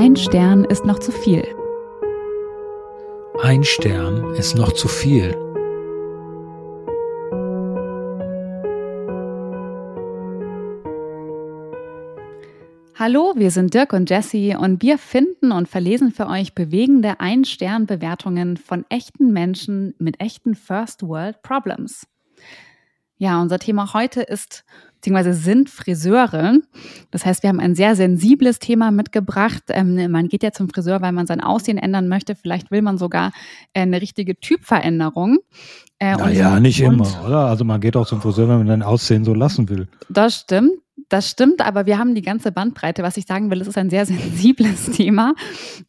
Ein Stern ist noch zu viel. Ein Stern ist noch zu viel. Hallo, wir sind Dirk und Jesse und wir finden und verlesen für euch bewegende Ein-Stern-Bewertungen von echten Menschen mit echten First World Problems. Ja, unser Thema heute ist beziehungsweise sind Friseure. Das heißt, wir haben ein sehr sensibles Thema mitgebracht. Ähm, man geht ja zum Friseur, weil man sein Aussehen ändern möchte. Vielleicht will man sogar äh, eine richtige Typveränderung. Äh, naja, nicht immer, oder? Also man geht auch zum Friseur, wenn man sein Aussehen so lassen will. Das stimmt. Das stimmt, aber wir haben die ganze Bandbreite. Was ich sagen will, es ist ein sehr sensibles Thema.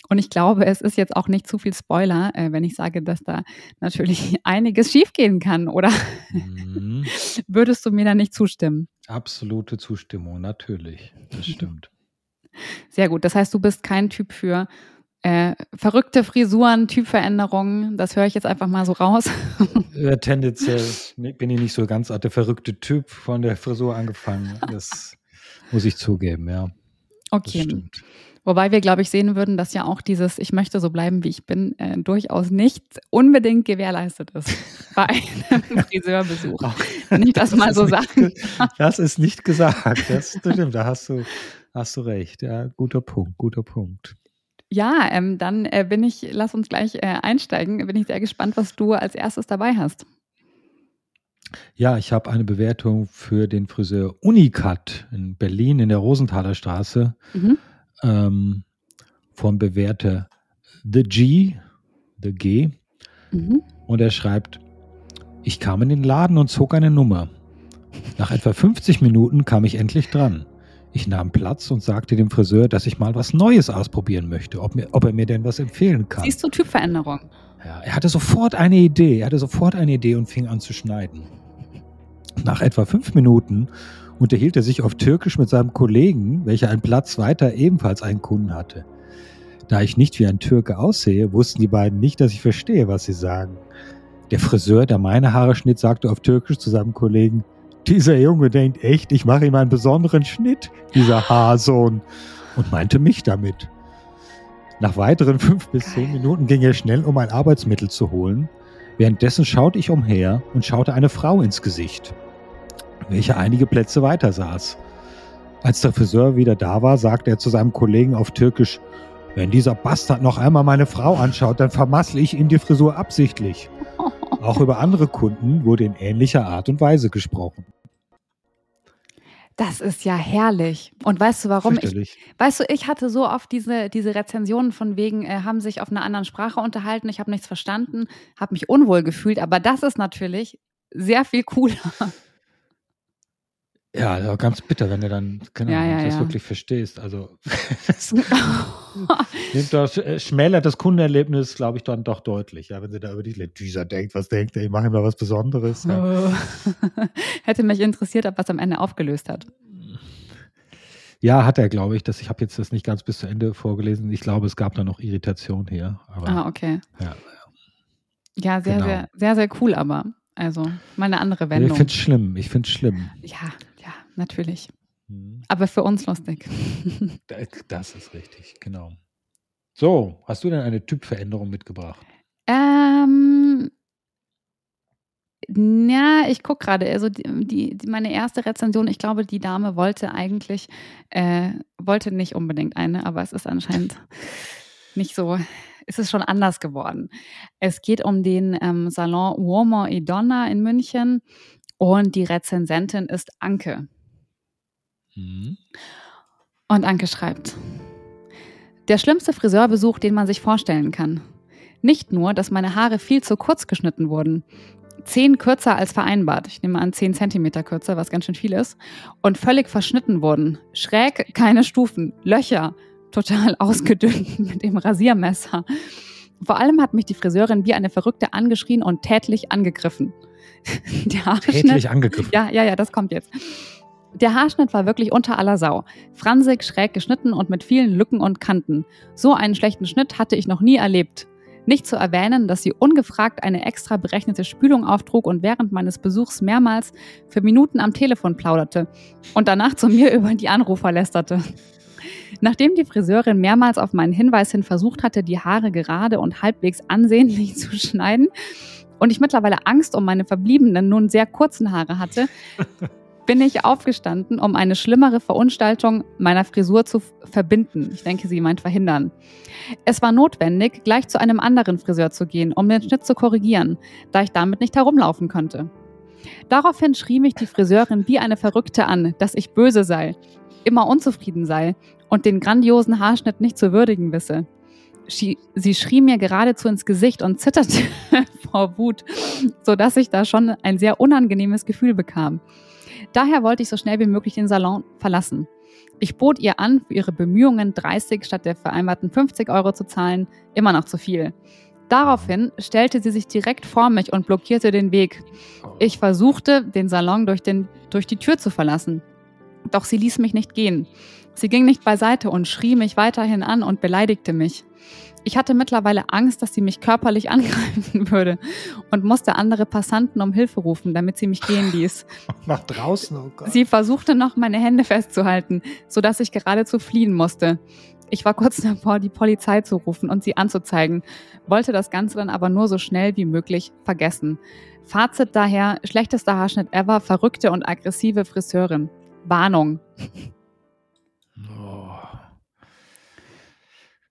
Und ich glaube, es ist jetzt auch nicht zu viel Spoiler, äh, wenn ich sage, dass da natürlich einiges schiefgehen kann. Oder mhm. würdest du mir da nicht zustimmen? Absolute Zustimmung, natürlich. Das stimmt. Sehr gut. Das heißt, du bist kein Typ für äh, verrückte Frisuren, Typveränderungen, das höre ich jetzt einfach mal so raus. ja, tendenziell bin ich nicht so ganz der verrückte Typ von der Frisur angefangen. Das muss ich zugeben, ja. Okay. Wobei wir, glaube ich, sehen würden, dass ja auch dieses Ich möchte so bleiben, wie ich bin, äh, durchaus nicht unbedingt gewährleistet ist bei einem Friseurbesuch. nicht das, das mal so sagen. Das ist nicht gesagt. Das stimmt, da hast du, hast du recht. Ja, guter Punkt, guter Punkt. Ja, ähm, dann äh, bin ich, lass uns gleich äh, einsteigen. Bin ich sehr gespannt, was du als erstes dabei hast. Ja, ich habe eine Bewertung für den Friseur Unikat in Berlin in der Rosenthaler Straße mhm. Ähm, vom Bewerter The G, The G. Mhm. Und er schreibt, ich kam in den Laden und zog eine Nummer. Nach etwa 50 Minuten kam ich endlich dran. Ich nahm Platz und sagte dem Friseur, dass ich mal was Neues ausprobieren möchte, ob, mir, ob er mir denn was empfehlen kann. Siehst du Typveränderung? Ja, er hatte sofort eine Idee. Er hatte sofort eine Idee und fing an zu schneiden. Nach etwa fünf Minuten unterhielt er sich auf Türkisch mit seinem Kollegen, welcher einen Platz weiter ebenfalls einen Kunden hatte. Da ich nicht wie ein Türke aussehe, wussten die beiden nicht, dass ich verstehe, was sie sagen. Der Friseur, der meine Haare schnitt, sagte auf Türkisch zu seinem Kollegen, dieser Junge denkt echt, ich mache ihm einen besonderen Schnitt, dieser Haarsohn, und meinte mich damit. Nach weiteren fünf bis zehn Minuten ging er schnell, um ein Arbeitsmittel zu holen. Währenddessen schaute ich umher und schaute eine Frau ins Gesicht, welche einige Plätze weiter saß. Als der Friseur wieder da war, sagte er zu seinem Kollegen auf Türkisch, wenn dieser Bastard noch einmal meine Frau anschaut, dann vermassle ich ihm die Frisur absichtlich. Auch über andere Kunden wurde in ähnlicher Art und Weise gesprochen. Das ist ja herrlich. Und weißt du warum? Ich, weißt du, ich hatte so oft diese, diese Rezensionen von wegen, äh, haben sich auf einer anderen Sprache unterhalten, ich habe nichts verstanden, habe mich unwohl gefühlt. Aber das ist natürlich sehr viel cooler. Ja, also ganz bitter, wenn du dann genau, ja, ja, das ja. wirklich verstehst. Also das, das äh, schmälert das Kundenerlebnis, glaube ich, dann doch deutlich. Ja, wenn sie da über die dieser denkt, was denkt er, ich mache ihm da was Besonderes. Ja. Hätte mich interessiert, ob was am Ende aufgelöst hat. Ja, hat er, glaube ich. Das, ich habe jetzt das nicht ganz bis zu Ende vorgelesen. Ich glaube, es gab da noch Irritation hier. Aber, ah, okay. Ja, ja sehr, genau. sehr, sehr, sehr cool, aber. Also mal eine andere Wendung. Ich finde es schlimm. Ich finde es schlimm. Ja, natürlich. Mhm. Aber für uns lustig. Das ist richtig, genau. So, hast du denn eine Typveränderung mitgebracht? Ähm, ja, ich gucke gerade. Also die, die, meine erste Rezension, ich glaube, die Dame wollte eigentlich, äh, wollte nicht unbedingt eine, aber es ist anscheinend nicht so, es ist schon anders geworden. Es geht um den ähm, Salon Uomo e Donna in München und die Rezensentin ist Anke. Mhm. Und Anke schreibt, der schlimmste Friseurbesuch, den man sich vorstellen kann. Nicht nur, dass meine Haare viel zu kurz geschnitten wurden. Zehn kürzer als vereinbart. Ich nehme an, zehn Zentimeter kürzer, was ganz schön viel ist. Und völlig verschnitten wurden. Schräg, keine Stufen, Löcher, total ausgedünnt mit dem Rasiermesser. Vor allem hat mich die Friseurin wie eine Verrückte angeschrien und tätlich angegriffen. Der tätlich angegriffen? Ja, ja, ja, das kommt jetzt. Der Haarschnitt war wirklich unter aller Sau. Fransig, schräg geschnitten und mit vielen Lücken und Kanten. So einen schlechten Schnitt hatte ich noch nie erlebt. Nicht zu erwähnen, dass sie ungefragt eine extra berechnete Spülung auftrug und während meines Besuchs mehrmals für Minuten am Telefon plauderte und danach zu mir über die Anrufer lästerte. Nachdem die Friseurin mehrmals auf meinen Hinweis hin versucht hatte, die Haare gerade und halbwegs ansehnlich zu schneiden und ich mittlerweile Angst um meine verbliebenen, nun sehr kurzen Haare hatte, bin ich aufgestanden, um eine schlimmere Verunstaltung meiner Frisur zu verbinden. Ich denke, sie meint verhindern. Es war notwendig, gleich zu einem anderen Friseur zu gehen, um den Schnitt zu korrigieren, da ich damit nicht herumlaufen konnte. Daraufhin schrie mich die Friseurin wie eine Verrückte an, dass ich böse sei, immer unzufrieden sei und den grandiosen Haarschnitt nicht zu würdigen wisse. Sie schrie mir geradezu ins Gesicht und zitterte vor Wut, sodass ich da schon ein sehr unangenehmes Gefühl bekam. Daher wollte ich so schnell wie möglich den Salon verlassen. Ich bot ihr an, für ihre Bemühungen 30 statt der vereinbarten 50 Euro zu zahlen, immer noch zu viel. Daraufhin stellte sie sich direkt vor mich und blockierte den Weg. Ich versuchte, den Salon durch, den, durch die Tür zu verlassen. Doch sie ließ mich nicht gehen. Sie ging nicht beiseite und schrie mich weiterhin an und beleidigte mich. Ich hatte mittlerweile Angst, dass sie mich körperlich angreifen würde und musste andere Passanten um Hilfe rufen, damit sie mich gehen ließ. Nach draußen, oh Gott. Sie versuchte noch, meine Hände festzuhalten, sodass ich geradezu fliehen musste. Ich war kurz davor, die Polizei zu rufen und sie anzuzeigen, wollte das Ganze dann aber nur so schnell wie möglich vergessen. Fazit daher, schlechtester Haarschnitt ever, verrückte und aggressive Friseurin. Warnung.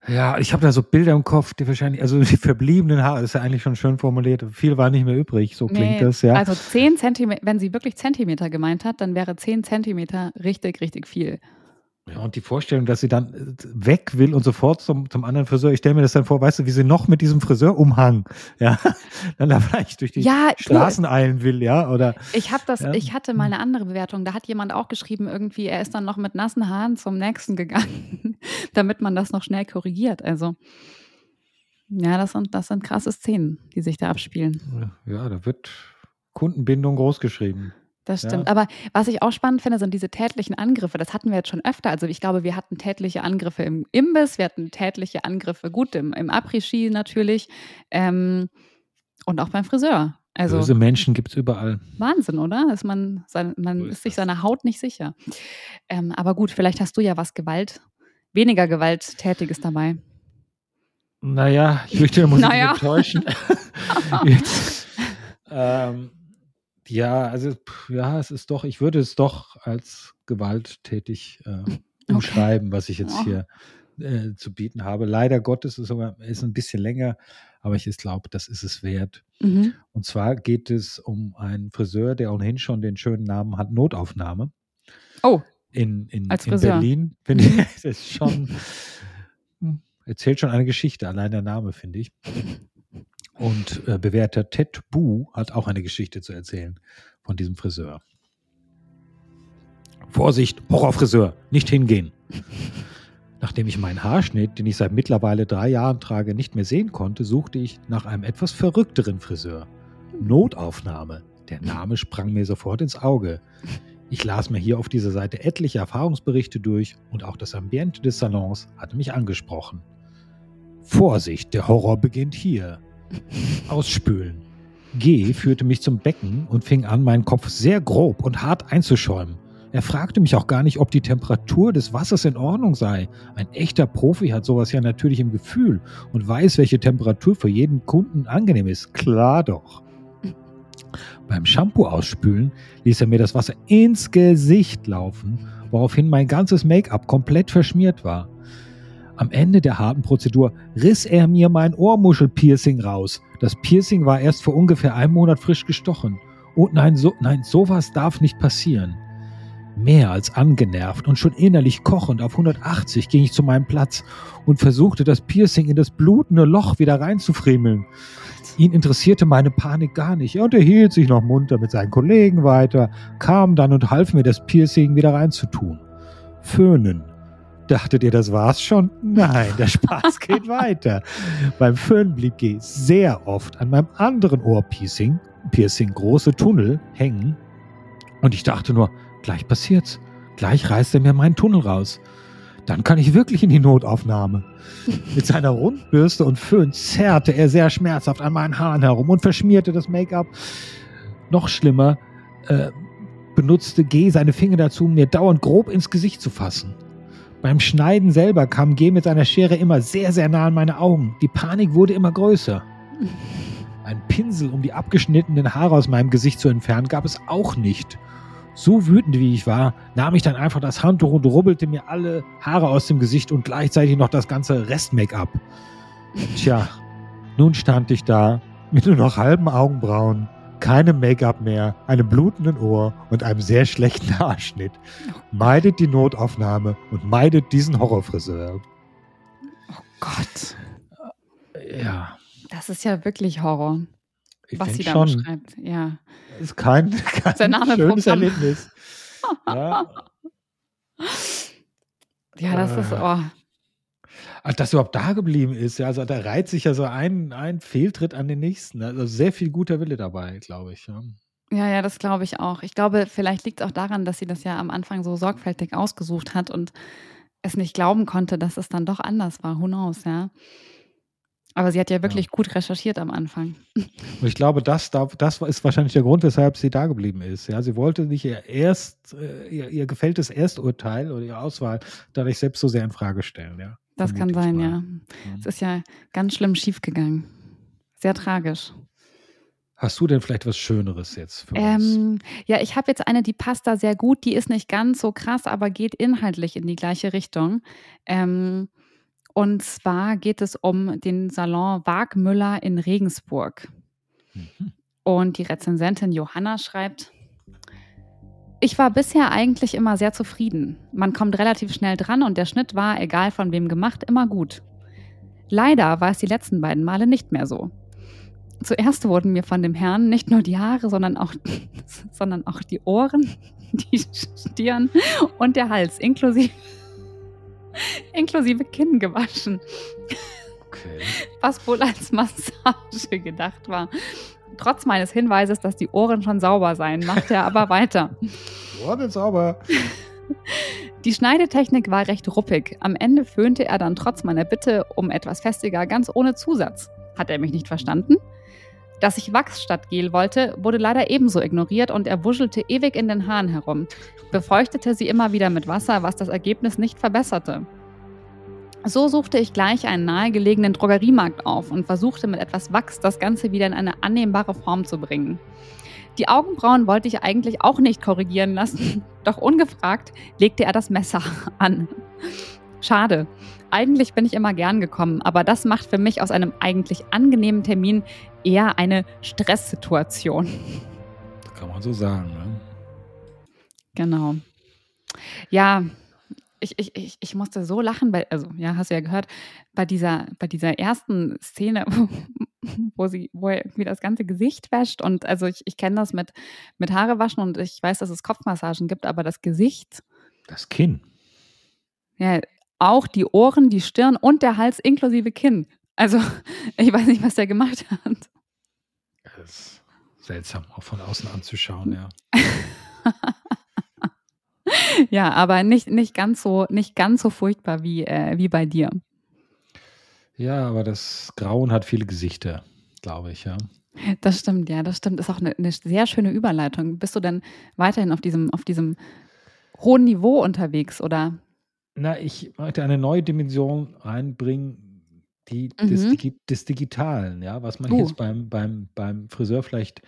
Ja, ich habe da so Bilder im Kopf, die wahrscheinlich, also die verbliebenen Haare, ist ja eigentlich schon schön formuliert. Viel war nicht mehr übrig, so klingt nee, das, ja. Also 10 Zentimeter, wenn sie wirklich Zentimeter gemeint hat, dann wäre 10 Zentimeter richtig, richtig viel. Ja, und die Vorstellung, dass sie dann äh, weg will und sofort zum, zum anderen Friseur. Ich stelle mir das dann vor, weißt du, wie sie noch mit diesem Friseurumhang, ja, dann da vielleicht durch die ja, Straßen cool. eilen will, ja, oder. Ich habe das, ja. ich hatte mal eine andere Bewertung. Da hat jemand auch geschrieben, irgendwie, er ist dann noch mit nassen Haaren zum nächsten gegangen, damit man das noch schnell korrigiert. Also, ja, das sind, das sind krasse Szenen, die sich da abspielen. Ja, da wird Kundenbindung großgeschrieben. Das stimmt. Ja. Aber was ich auch spannend finde, sind diese tätlichen Angriffe. Das hatten wir jetzt schon öfter. Also ich glaube, wir hatten tätliche Angriffe im Imbiss, wir hatten tätliche Angriffe, gut, im, im Après-Ski natürlich ähm, und auch beim Friseur. Also, Böse Menschen gibt es überall. Wahnsinn, oder? Ist man sein, man so ist, ist sich seiner Haut nicht sicher. Ähm, aber gut, vielleicht hast du ja was Gewalt, weniger Gewalttätiges dabei. Naja, ich möchte muss naja. enttäuschen. Jetzt, ähm, ja, also ja, es ist doch, ich würde es doch als gewalttätig äh, umschreiben, okay. was ich jetzt oh. hier äh, zu bieten habe. Leider Gottes ist es ist ein bisschen länger, aber ich glaube, das ist es wert. Mhm. Und zwar geht es um einen Friseur, der ohnehin schon den schönen Namen hat, Notaufnahme. Oh. In, in, in Berlin. Finde ich, das ist schon, hm, erzählt schon eine Geschichte, allein der Name, finde ich. Und äh, bewährter Ted Bu hat auch eine Geschichte zu erzählen von diesem Friseur. Vorsicht, Horrorfriseur, nicht hingehen. Nachdem ich meinen Haarschnitt, den ich seit mittlerweile drei Jahren trage, nicht mehr sehen konnte, suchte ich nach einem etwas verrückteren Friseur. Notaufnahme. Der Name sprang mir sofort ins Auge. Ich las mir hier auf dieser Seite etliche Erfahrungsberichte durch und auch das Ambiente des Salons hatte mich angesprochen. Vorsicht, der Horror beginnt hier. Ausspülen. G führte mich zum Becken und fing an, meinen Kopf sehr grob und hart einzuschäumen. Er fragte mich auch gar nicht, ob die Temperatur des Wassers in Ordnung sei. Ein echter Profi hat sowas ja natürlich im Gefühl und weiß, welche Temperatur für jeden Kunden angenehm ist. Klar doch. Beim Shampoo ausspülen ließ er mir das Wasser ins Gesicht laufen, woraufhin mein ganzes Make-up komplett verschmiert war. Am Ende der harten Prozedur riss er mir mein Ohrmuschelpiercing raus. Das Piercing war erst vor ungefähr einem Monat frisch gestochen. Und nein, so, nein, sowas darf nicht passieren. Mehr als angenervt und schon innerlich kochend auf 180 ging ich zu meinem Platz und versuchte das Piercing in das blutende Loch wieder reinzufriemeln. Ihn interessierte meine Panik gar nicht. Er unterhielt sich noch munter mit seinen Kollegen weiter, kam dann und half mir, das Piercing wieder reinzutun. Föhnen, Dachtet ihr, das war's schon? Nein, der Spaß geht weiter. Beim Föhn blieb G sehr oft an meinem anderen Ohrpiercing, Piercing große Tunnel, hängen. Und ich dachte nur, gleich passiert's. Gleich reißt er mir meinen Tunnel raus. Dann kann ich wirklich in die Notaufnahme. Mit seiner Rundbürste und Föhn zerrte er sehr schmerzhaft an meinen Haaren herum und verschmierte das Make-up. Noch schlimmer, äh, benutzte G seine Finger dazu, mir dauernd grob ins Gesicht zu fassen. Beim Schneiden selber kam G mit seiner Schere immer sehr, sehr nah an meine Augen. Die Panik wurde immer größer. Ein Pinsel, um die abgeschnittenen Haare aus meinem Gesicht zu entfernen, gab es auch nicht. So wütend wie ich war, nahm ich dann einfach das Handtuch und rubbelte mir alle Haare aus dem Gesicht und gleichzeitig noch das ganze Rest-Make-up. Tja, nun stand ich da mit nur noch halben Augenbrauen, keinem Make-up mehr, einem blutenden Ohr und einem sehr schlechten Haarschnitt. Meidet die Notaufnahme und meidet diesen Horrorfriseur. Oh Gott. Ja. Das ist ja wirklich Horror, Ich was sie da beschreibt. Ja. ist kein, kein schönes. Erlebnis. Ja, Ja, das ist, oh. Also, dass überhaupt da geblieben ist, ja, also da reiht sich ja so ein, ein Fehltritt an den nächsten. Also sehr viel guter Wille dabei, glaube ich. Ja. Ja, ja, das glaube ich auch. Ich glaube, vielleicht liegt es auch daran, dass sie das ja am Anfang so sorgfältig ausgesucht hat und es nicht glauben konnte, dass es dann doch anders war. Who knows, ja. Aber sie hat ja wirklich gut recherchiert am Anfang. Und ich glaube, das, da- das ist wahrscheinlich der Grund, weshalb sie da geblieben ist. Ja, sie wollte nicht ihr erst, äh, ihr, ihr gefälltes Ersturteil oder ihre Auswahl dadurch selbst so sehr in Frage stellen. Ja, Das kann sein, ja. Es ist ja ganz schlimm schiefgegangen. Sehr tragisch. Hast du denn vielleicht was Schöneres jetzt für uns? Ähm, ja, ich habe jetzt eine, die passt da sehr gut. Die ist nicht ganz so krass, aber geht inhaltlich in die gleiche Richtung. Ähm, und zwar geht es um den Salon Wagmüller in Regensburg. Mhm. Und die Rezensentin Johanna schreibt, ich war bisher eigentlich immer sehr zufrieden. Man kommt relativ schnell dran und der Schnitt war, egal von wem gemacht, immer gut. Leider war es die letzten beiden Male nicht mehr so. Zuerst wurden mir von dem Herrn nicht nur die Haare, sondern auch, sondern auch die Ohren, die Stirn und der Hals inklusive, inklusive Kinn gewaschen Okay. was wohl als Massage gedacht war. Trotz meines Hinweises, dass die Ohren schon sauber seien, machte er aber weiter. Oh, das sauber. Die Schneidetechnik war recht ruppig. Am Ende föhnte er dann trotz meiner Bitte um etwas festiger, ganz ohne Zusatz. Hat er mich nicht verstanden? Dass ich Wachs statt Gel wollte, wurde leider ebenso ignoriert und er wuschelte ewig in den Haaren herum, befeuchtete sie immer wieder mit Wasser, was das Ergebnis nicht verbesserte. So suchte ich gleich einen nahegelegenen Drogeriemarkt auf und versuchte mit etwas Wachs das Ganze wieder in eine annehmbare Form zu bringen. Die Augenbrauen wollte ich eigentlich auch nicht korrigieren lassen, doch ungefragt legte er das Messer an. Schade. Eigentlich bin ich immer gern gekommen, aber das macht für mich aus einem eigentlich angenehmen Termin eher eine Stresssituation. Das kann man so sagen. Ne? Genau. Ja, ich, ich, ich, ich musste so lachen, weil, also ja, hast du ja gehört, bei dieser, bei dieser ersten Szene, wo sie, wo er irgendwie das ganze Gesicht wäscht und also ich, ich kenne das mit, mit Haare waschen und ich weiß, dass es Kopfmassagen gibt, aber das Gesicht, Das Kinn. ja, auch die Ohren, die Stirn und der Hals inklusive Kinn. Also, ich weiß nicht, was der gemacht hat. Das ist seltsam, auch von außen anzuschauen, ja. Ja, aber nicht, nicht, ganz, so, nicht ganz so furchtbar wie, äh, wie bei dir. Ja, aber das Grauen hat viele Gesichter, glaube ich, ja. Das stimmt, ja, das stimmt. Ist auch eine, eine sehr schöne Überleitung. Bist du denn weiterhin auf diesem, auf diesem hohen Niveau unterwegs oder? Na, ich möchte eine neue Dimension reinbringen, die des, Mhm. Digi des Digitalen, ja, was man Uh. jetzt beim, beim, beim Friseur vielleicht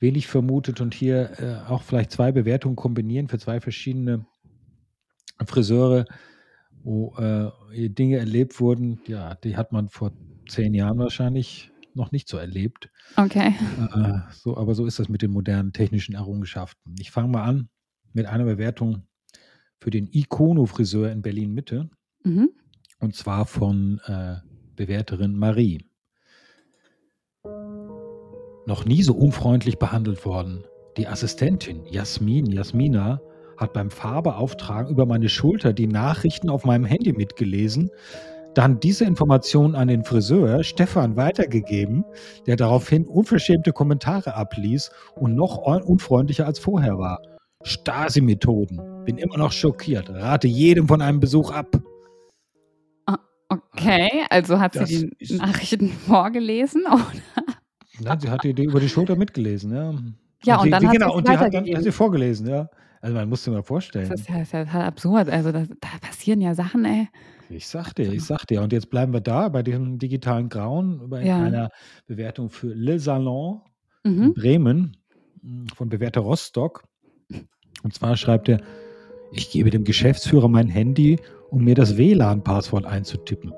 wenig vermutet und hier äh, auch vielleicht zwei Bewertungen kombinieren für zwei verschiedene Friseure, wo äh, Dinge erlebt wurden, ja, die hat man vor zehn Jahren wahrscheinlich noch nicht so erlebt. Okay. Äh, so, aber so ist das mit den modernen technischen Errungenschaften. Ich fange mal an mit einer Bewertung für den Ikono-Friseur in Berlin-Mitte. Mhm. Und zwar von äh, Bewerterin Marie. Noch nie so unfreundlich behandelt worden. Die Assistentin Jasmin, Jasmina, hat beim Farbeauftragen über meine Schulter die Nachrichten auf meinem Handy mitgelesen, dann diese Informationen an den Friseur Stefan weitergegeben, der daraufhin unverschämte Kommentare abließ und noch un- unfreundlicher als vorher war. Stasi-Methoden. Bin immer noch schockiert. Rate jedem von einem Besuch ab. Okay, also hat Das sie die Nachrichten vorgelesen? Oder? Nein, sie hat die, die über die Schulter mitgelesen, ja. Ja, und, die, dann die, hat genau, sie und die hat dann hat sie vorgelesen, ja. Also man muss sich mal vorstellen. Das ist ja, das ist ja total absurd. Also das, da passieren ja Sachen, ey. Ich sag dir, ich sag dir. Und jetzt bleiben wir da bei diesem digitalen Grauen, bei Ja. einer Bewertung für Le Salon in Mhm. Bremen mh, von Bewerter Rostock. Und zwar schreibt er, ich gebe dem Geschäftsführer mein Handy, um mir das WLAN-Passwort einzutippen.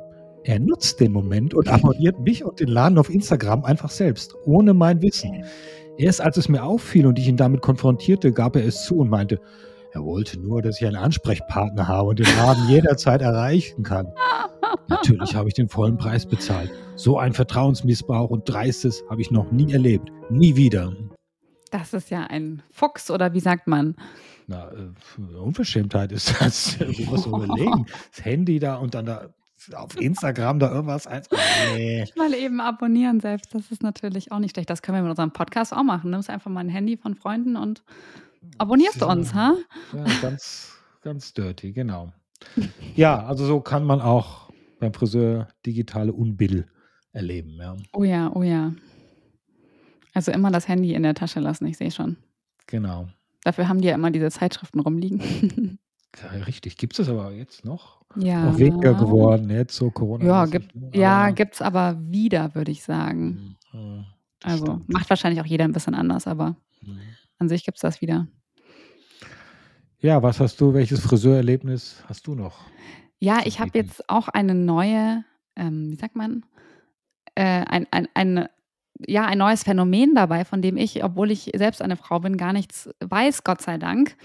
Er nutzt den Moment und abonniert mich und den Laden auf Instagram einfach selbst, ohne mein Wissen. Erst als es mir auffiel und ich ihn damit konfrontierte, gab er es zu und meinte, er wollte nur, dass ich einen Ansprechpartner habe und den Laden jederzeit erreichen kann. Natürlich habe ich den vollen Preis bezahlt. So ein Vertrauensmissbrauch und Dreistes habe ich noch nie erlebt. Nie wieder. Das ist ja ein Fuchs oder wie sagt man? Na, äh, Unverschämtheit ist das. Du musst überlegen. Das Handy da und dann da auf Instagram da irgendwas eins. Nee. Mal eben abonnieren selbst. Das ist natürlich auch nicht schlecht. Das können wir mit unserem Podcast auch machen. Nimmst einfach mal ein Handy von Freunden und abonnierst uns, ha? Ja, ganz, ganz dirty, genau. Ja, also so kann man auch beim Friseur digitale Unbill erleben. Ja, Oh ja, oh ja. Also immer das Handy in der Tasche lassen, ich sehe schon. genau. Dafür haben die ja immer diese Zeitschriften rumliegen. Ja, richtig. Gibt es das aber jetzt noch? ja. Auch weniger geworden, jetzt so Corona. Ja, gibt, ja gibt es aber wieder, würde ich sagen. Äh, Also macht wahrscheinlich auch jeder ein bisschen anders, aber an sich gibt es das wieder. Ja, was hast du, welches Friseurerlebnis hast du noch? Ja, ich habe jetzt auch eine neue, ähm, wie sagt man, äh, ein, ein, ein, ja, ein neues Phänomen dabei, von dem ich, obwohl ich selbst eine Frau bin, gar nichts weiß, Gott sei Dank.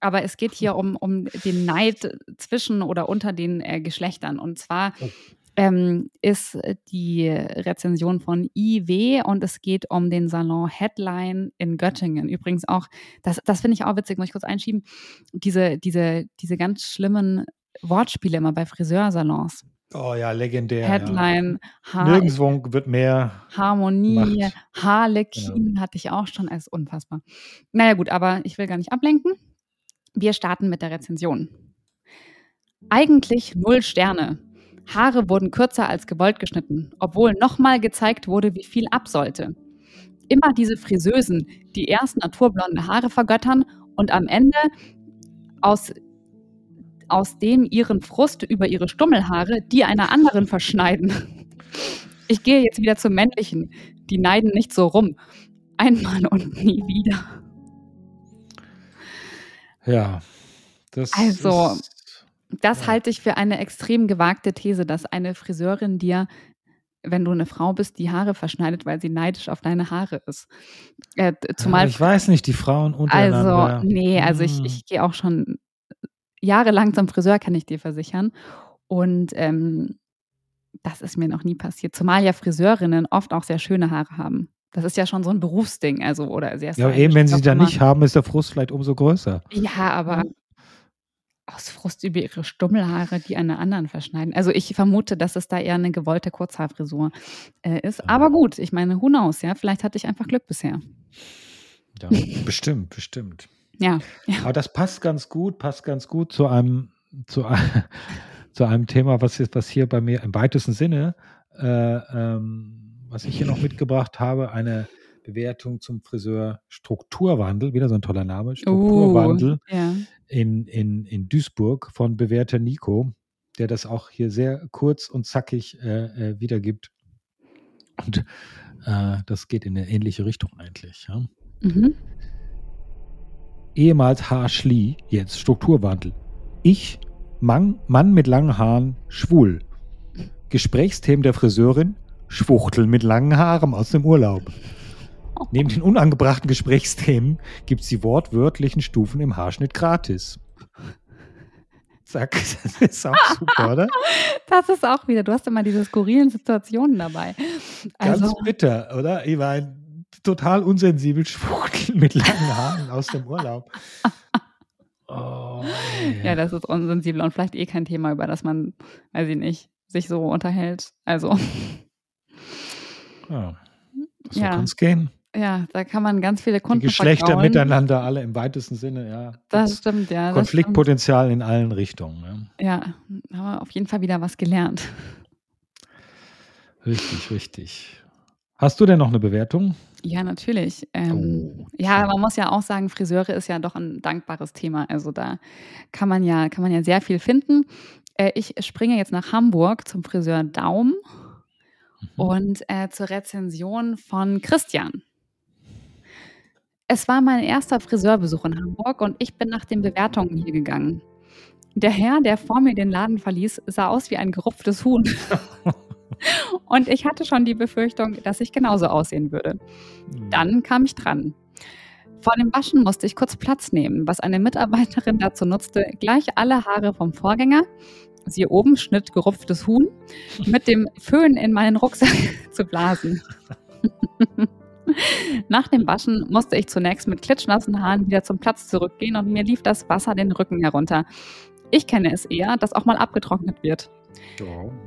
Aber es geht hier um, um den Neid zwischen oder unter den äh, Geschlechtern. Und zwar Oh. ähm, ist die Rezension von IW und es geht um den Salon Headline in Göttingen. Übrigens auch, das, das finde ich auch witzig, muss ich kurz einschieben, diese, diese, diese ganz schlimmen Wortspiele immer bei Friseursalons. Oh ja, legendär. Headline, Ja. Nirgendwo wird mehr. Harmonie, gemacht. Harlekin hatte ich auch schon, also unfassbar. Naja gut, aber ich will gar nicht ablenken. Wir starten mit der Rezension. Eigentlich null Sterne. Haare wurden kürzer als gewollt geschnitten, obwohl nochmal gezeigt wurde, wie viel ab sollte. Immer diese Friseusen, die erst naturblonde Haare vergöttern und am Ende aus, aus dem ihren Frust über ihre Stummelhaare die einer anderen verschneiden. Ich gehe jetzt wieder zum Männlichen. Die neiden nicht so rum. Einmal und nie wieder. Ja. Das Also, ist, Das Ja. halte ich für eine extrem gewagte These, dass eine Friseurin dir, wenn du eine Frau bist, die Haare verschneidet, weil sie neidisch auf deine Haare ist. Äh, d- ja, zumal, ich weiß nicht, die Frauen untereinander. also, nee, also ich, Hm. ich gehe auch schon jahrelang zum Friseur, kann ich dir versichern. Und ähm, das ist mir noch nie passiert. Zumal ja Friseurinnen oft auch sehr schöne Haare haben. Das ist ja schon so ein Berufsding, also oder sehr Ja, eben, wenn sie da nicht haben, ist der Frust vielleicht umso größer. Ja, aber aus Frust über ihre Stummelhaare, die eine anderen verschneiden. Also ich vermute, dass es da eher eine gewollte Kurzhaarfrisur äh, ist. Aber gut, ich meine, who knows, ja? Vielleicht hatte ich einfach Glück bisher. Ja, bestimmt, bestimmt. Ja, Aber das passt ganz gut, passt ganz gut zu einem, zu, zu einem Thema, was, jetzt, was hier bei mir im weitesten Sinne, äh, ähm, was ich hier noch mitgebracht habe, eine Bewertung zum Friseur Strukturwandel, wieder so ein toller Name, Strukturwandel Uh, ja. in, in, in Duisburg von bewährter Nico, der das auch hier sehr kurz und zackig äh, äh, wiedergibt. Und äh, das geht in eine ähnliche Richtung eigentlich. Ja. Mhm. Ehemals Haar Schlie, jetzt Strukturwandel. Ich, Mann, Mann mit langen Haaren, schwul. Gesprächsthemen der Friseurin, Schwuchteln mit langen Haaren aus dem Urlaub. Neben den unangebrachten Gesprächsthemen gibt es die wortwörtlichen Stufen im Haarschnitt gratis. Zack, das ist auch super, oder? Das ist auch wieder, du hast immer diese skurrilen Situationen dabei. Ganz Also, bitter, oder? Ich meine, total unsensibel Schwuchteln mit langen Haaren aus dem Urlaub. Oh, ja, das ist unsensibel und vielleicht eh kein Thema, über das man, weiß ich nicht, sich so unterhält. Also, Ja, so Ja. kann es gehen. ja, da kann man ganz viele Die Kunden Geschlechter vergrauen. miteinander, alle im weitesten Sinne, ja. Das Das stimmt, ja. das Konfliktpotenzial in allen Richtungen. Ja, haben wir auf jeden Fall wieder was gelernt. Ja. Richtig, richtig. Hast du denn noch eine Bewertung? Ja, natürlich. Ähm, Oh, ja, man muss ja auch sagen, Friseure ist ja doch ein dankbares Thema. Also da kann man ja, kann man ja sehr viel finden. Äh, ich springe jetzt nach Hamburg zum Friseur Daum Mhm. und äh, zur Rezension von Christian. Es war mein erster Friseurbesuch in Hamburg und ich bin nach den Bewertungen hier gegangen. Der Herr, der vor mir den Laden verließ, sah aus wie ein gerupftes Huhn. Und ich hatte schon die Befürchtung, dass ich genauso aussehen würde. Dann kam ich dran. Vor dem Waschen musste ich kurz Platz nehmen, was eine Mitarbeiterin dazu nutzte, gleich alle Haare vom Vorgänger, siehe oben, Schnitt gerupftes Huhn, mit dem Föhn in meinen Rucksack zu blasen. Nach dem Waschen musste ich zunächst mit klitschnassen Haaren wieder zum Platz zurückgehen und mir lief das Wasser den Rücken herunter. Ich kenne es eher, dass auch mal abgetrocknet wird.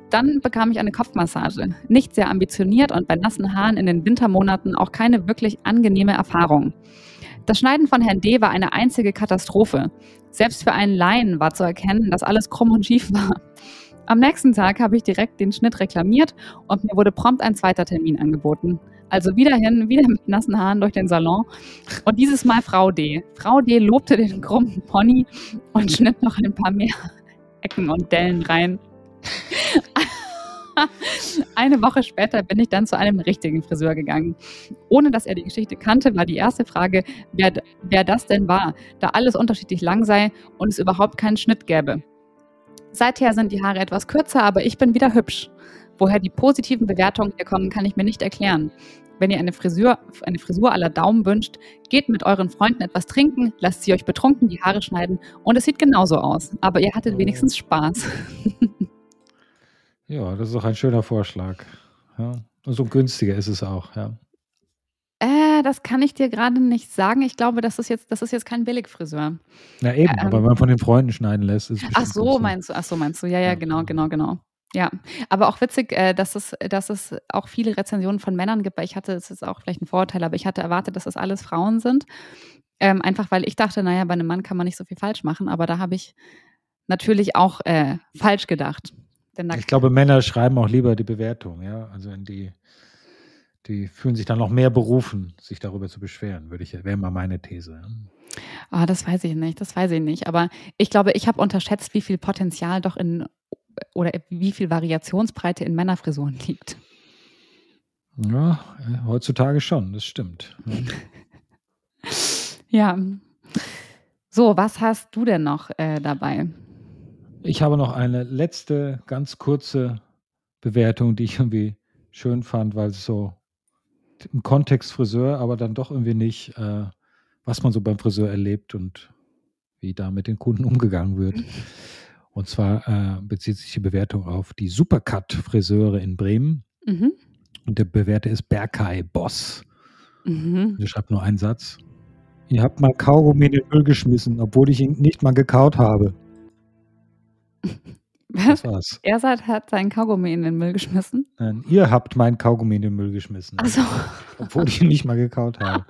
Dann bekam ich eine Kopfmassage. Nicht sehr ambitioniert und bei nassen Haaren in den Wintermonaten auch keine wirklich angenehme Erfahrung. Das Schneiden von Herrn D. war eine einzige Katastrophe. Selbst für einen Laien war zu erkennen, dass alles krumm und schief war. Am nächsten Tag habe ich direkt den Schnitt reklamiert und mir wurde prompt ein zweiter Termin angeboten. Also wieder hin, wieder mit nassen Haaren durch den Salon. Und dieses Mal Frau D. Frau D. lobte den krummen Pony und schnitt noch ein paar mehr Ecken und Dellen rein. Eine Woche später bin ich dann zu einem richtigen Friseur gegangen. Ohne dass er die Geschichte kannte, war die erste Frage, wer, wer das denn war, da alles unterschiedlich lang sei und es überhaupt keinen Schnitt gäbe. Seither sind die Haare etwas kürzer, aber ich bin wieder hübsch. Woher die positiven Bewertungen hier kommen, kann ich mir nicht erklären. Wenn ihr eine Frisur, eine Frisur aller Daumen wünscht, geht mit euren Freunden etwas trinken, lasst sie euch betrunken die Haare schneiden und es sieht genauso aus. Aber ihr hattet wenigstens Spaß. ja, das ist auch ein schöner Vorschlag. Ja. Und so günstiger ist es auch, ja. Äh, das kann ich dir gerade nicht sagen. Ich glaube, das ist jetzt, das ist jetzt kein Billigfriseur. Na eben, Ähm. aber wenn man von den Freunden schneiden lässt, ist es Ach so, günstiger. meinst du? Ach so, meinst du? Ja, ja, genau, genau, genau. Ja, aber auch witzig, äh, dass es, dass es auch viele Rezensionen von Männern gibt, weil ich hatte, es ist auch vielleicht ein Vorurteil, aber ich hatte erwartet, dass das alles Frauen sind. Ähm, einfach weil ich dachte, naja, bei einem Mann kann man nicht so viel falsch machen, aber da habe ich natürlich auch äh, falsch gedacht. Denn Ich glaube, Männer schreiben auch lieber die Bewertung, ja. Also die, die fühlen sich dann noch mehr berufen, sich darüber zu beschweren, würde ich, wäre mal meine These. ah, das weiß ich nicht, das weiß ich nicht. Aber ich glaube, ich habe unterschätzt, wie viel Potenzial doch in oder wie viel Variationsbreite in Männerfrisuren liegt. Ja, heutzutage schon, das stimmt. Ja. Ja. So, was hast du denn noch äh, dabei? Ich habe noch eine letzte, ganz kurze Bewertung, die ich irgendwie schön fand, weil es so im Kontext Friseur, aber dann doch irgendwie nicht, äh, was man so beim Friseur erlebt und wie da mit den Kunden umgegangen wird. Und zwar äh, bezieht sich die Bewertung auf die Supercut-Friseure in Bremen. Mhm. Und der Bewerter ist Berkay Boss. Mhm. Der schreibt nur einen Satz. Ihr habt mal Kaugummi in den Müll geschmissen, obwohl ich ihn nicht mal gekaut habe. Was? Das war's. Er sagt, hat seinen Kaugummi in den Müll geschmissen. Nein, ihr habt meinen Kaugummi in den Müll geschmissen, Achso. obwohl ich ihn nicht mal gekaut habe.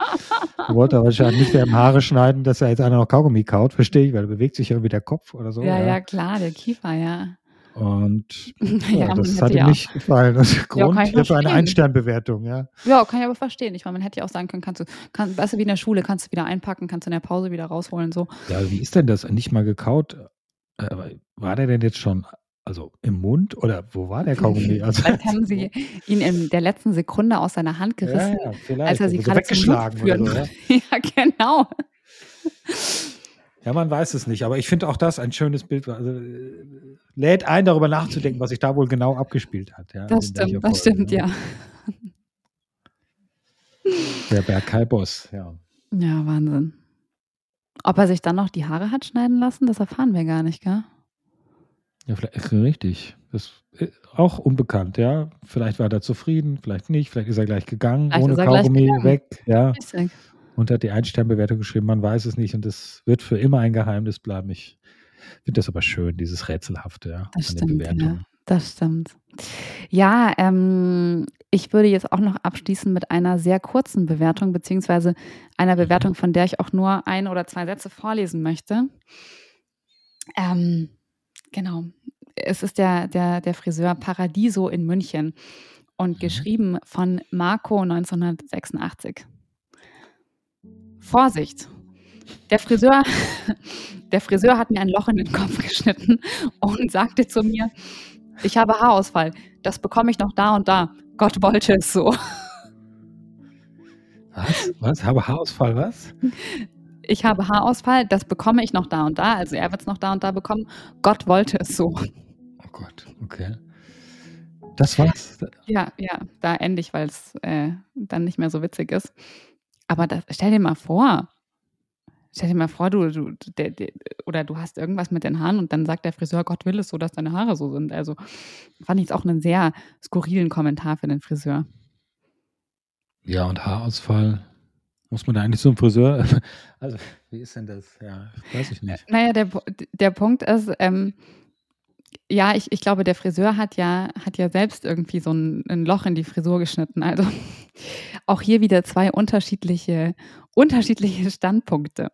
Er wollte aber wahrscheinlich nicht mehr im Haare schneiden, dass er jetzt einer noch Kaugummi kaut, verstehe ich, weil da bewegt sich ja irgendwie der Kopf oder so. ja, ja, klar, der Kiefer, ja. Und Ja, ja, das hat ihm ja nicht gefallen. Das ist Grund hier für eine. Einsternbewertung, ja. Ja, kann ich aber verstehen. Ich meine, man hätte ja auch sagen können, kannst du, kann, weißt du, wie in der Schule, kannst du wieder einpacken, kannst du in der Pause wieder rausholen, so. Ja, wie ist denn das? Nicht mal gekaut? Äh, aber war der denn jetzt schon, also im Mund oder wo war der Kaugummi? Also, Vielleicht haben sie ihn in der letzten Sekunde aus seiner Hand gerissen, ja, als er sie also gerade zum weggeschlagen Mund oder so, ja. ja, genau. Ja, man weiß es nicht, aber ich finde auch das ein schönes Bild. Also, äh, lädt ein, darüber nachzudenken, was sich da wohl genau abgespielt hat. Ja, Das stimmt, das stimmt, ne? ja. Der Bergkai Boss, ja. Ja, Wahnsinn. Ob er sich dann noch die Haare hat schneiden lassen, das erfahren wir gar nicht, gell? Ja, vielleicht richtig. Das ist auch unbekannt, ja. Vielleicht war er zufrieden, vielleicht nicht, vielleicht ist er gleich gegangen, Vielleicht ohne Kaugummi gegangen. weg, ja. Richtig. Und hat die Einsternbewertung geschrieben, man weiß es nicht und das wird für immer ein Geheimnis bleiben. Ich finde das aber schön, dieses Rätselhafte, ja, Das an den stimmt, ja. Das stimmt. Ja, ähm, ich würde jetzt auch noch abschließen mit einer sehr kurzen Bewertung, beziehungsweise einer Mhm. Bewertung, von der ich auch nur ein oder zwei Sätze vorlesen möchte. Ähm, genau. Es ist der, der, der Friseur Paradiso in München. und mhm. geschrieben von Marco 1986. Vorsicht! Der Friseur, der Friseur hat mir ein Loch in den Kopf geschnitten und sagte zu mir, ich habe Haarausfall. Das bekomme ich noch da und da. Gott wollte es so. Was? Was? Habe Haarausfall, was? Ich habe Haarausfall, das bekomme ich noch da und da. Also er wird es noch da und da bekommen. Gott wollte es so. Oh Gott, okay. Das war's? Ja, ja, da ende ich, weil es äh, dann nicht mehr so witzig ist. Aber das, stell dir mal vor, stell dir mal vor, du, du der, der, oder du hast irgendwas mit den Haaren und dann sagt der Friseur, Gott will es so, dass deine Haare so sind. Also fand ich es auch einen sehr skurrilen Kommentar für den Friseur. Ja, und Haarausfall. Muss man da eigentlich so einen Friseur? Also, wie ist denn das? Ja, weiß ich nicht. Naja, der, der Punkt ist, ähm, ja, ich, ich glaube, der Friseur hat ja, hat ja selbst irgendwie so ein, ein Loch in die Frisur geschnitten. Also auch hier wieder zwei unterschiedliche, unterschiedliche Standpunkte.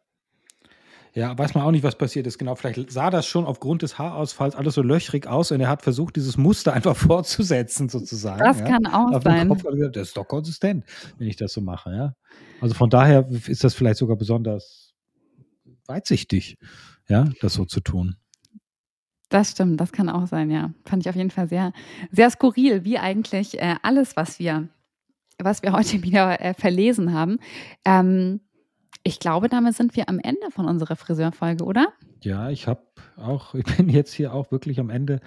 Ja, weiß man auch nicht, was passiert ist. Genau, vielleicht sah das schon aufgrund des Haarausfalls alles so löchrig aus und er hat versucht, dieses Muster einfach fortzusetzen, sozusagen. Das ja. kann auch Auf sein. Kopf gesagt, das ist doch konsistent, wenn ich das so mache, ja. Also von daher ist das vielleicht sogar besonders weitsichtig, ja, das so zu tun. Das stimmt, das kann auch sein, ja. Fand ich auf jeden Fall sehr, sehr skurril, wie eigentlich äh, alles, was wir, was wir heute wieder äh, verlesen haben. Ähm, ich glaube, damit sind wir am Ende von unserer Friseurfolge, oder? Ja, ich habe auch, ich bin jetzt hier auch wirklich am Ende.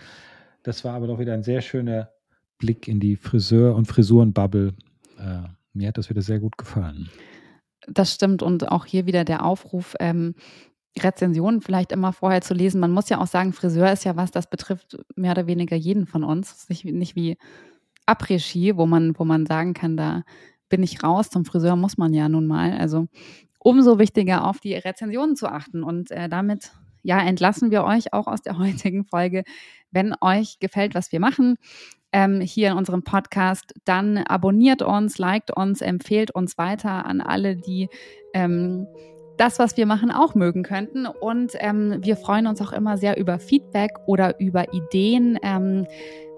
Das war aber doch wieder ein sehr schöner Blick in die Friseur- und Frisurenbubble. Äh, mir hat das wieder sehr gut gefallen. Das stimmt und auch hier wieder der Aufruf, ähm, Rezensionen vielleicht immer vorher zu lesen. Man muss ja auch sagen, Friseur ist ja was, das betrifft mehr oder weniger jeden von uns. Nicht, nicht wie Après-Ski, wo man, wo man sagen kann, da bin ich raus. Zum Friseur muss man ja nun mal. Also umso wichtiger auf die Rezensionen zu achten. Und äh, damit ja, entlassen wir euch auch aus der heutigen Folge. Wenn euch gefällt, was wir machen, ähm, hier in unserem Podcast, dann abonniert uns, liked uns, empfehlt uns weiter an alle, die ähm, das, was wir machen, auch mögen könnten. Und ähm, wir freuen uns auch immer sehr über Feedback oder über Ideen, ähm,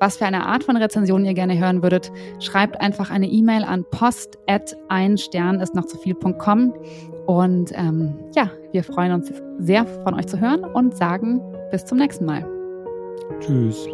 was für eine Art von Rezension ihr gerne hören würdet. Schreibt einfach eine E-Mail an post at ein Stern ist noch zu viel.com. Und ähm, ja, wir freuen uns sehr von euch zu hören und sagen bis zum nächsten Mal. Tschüss.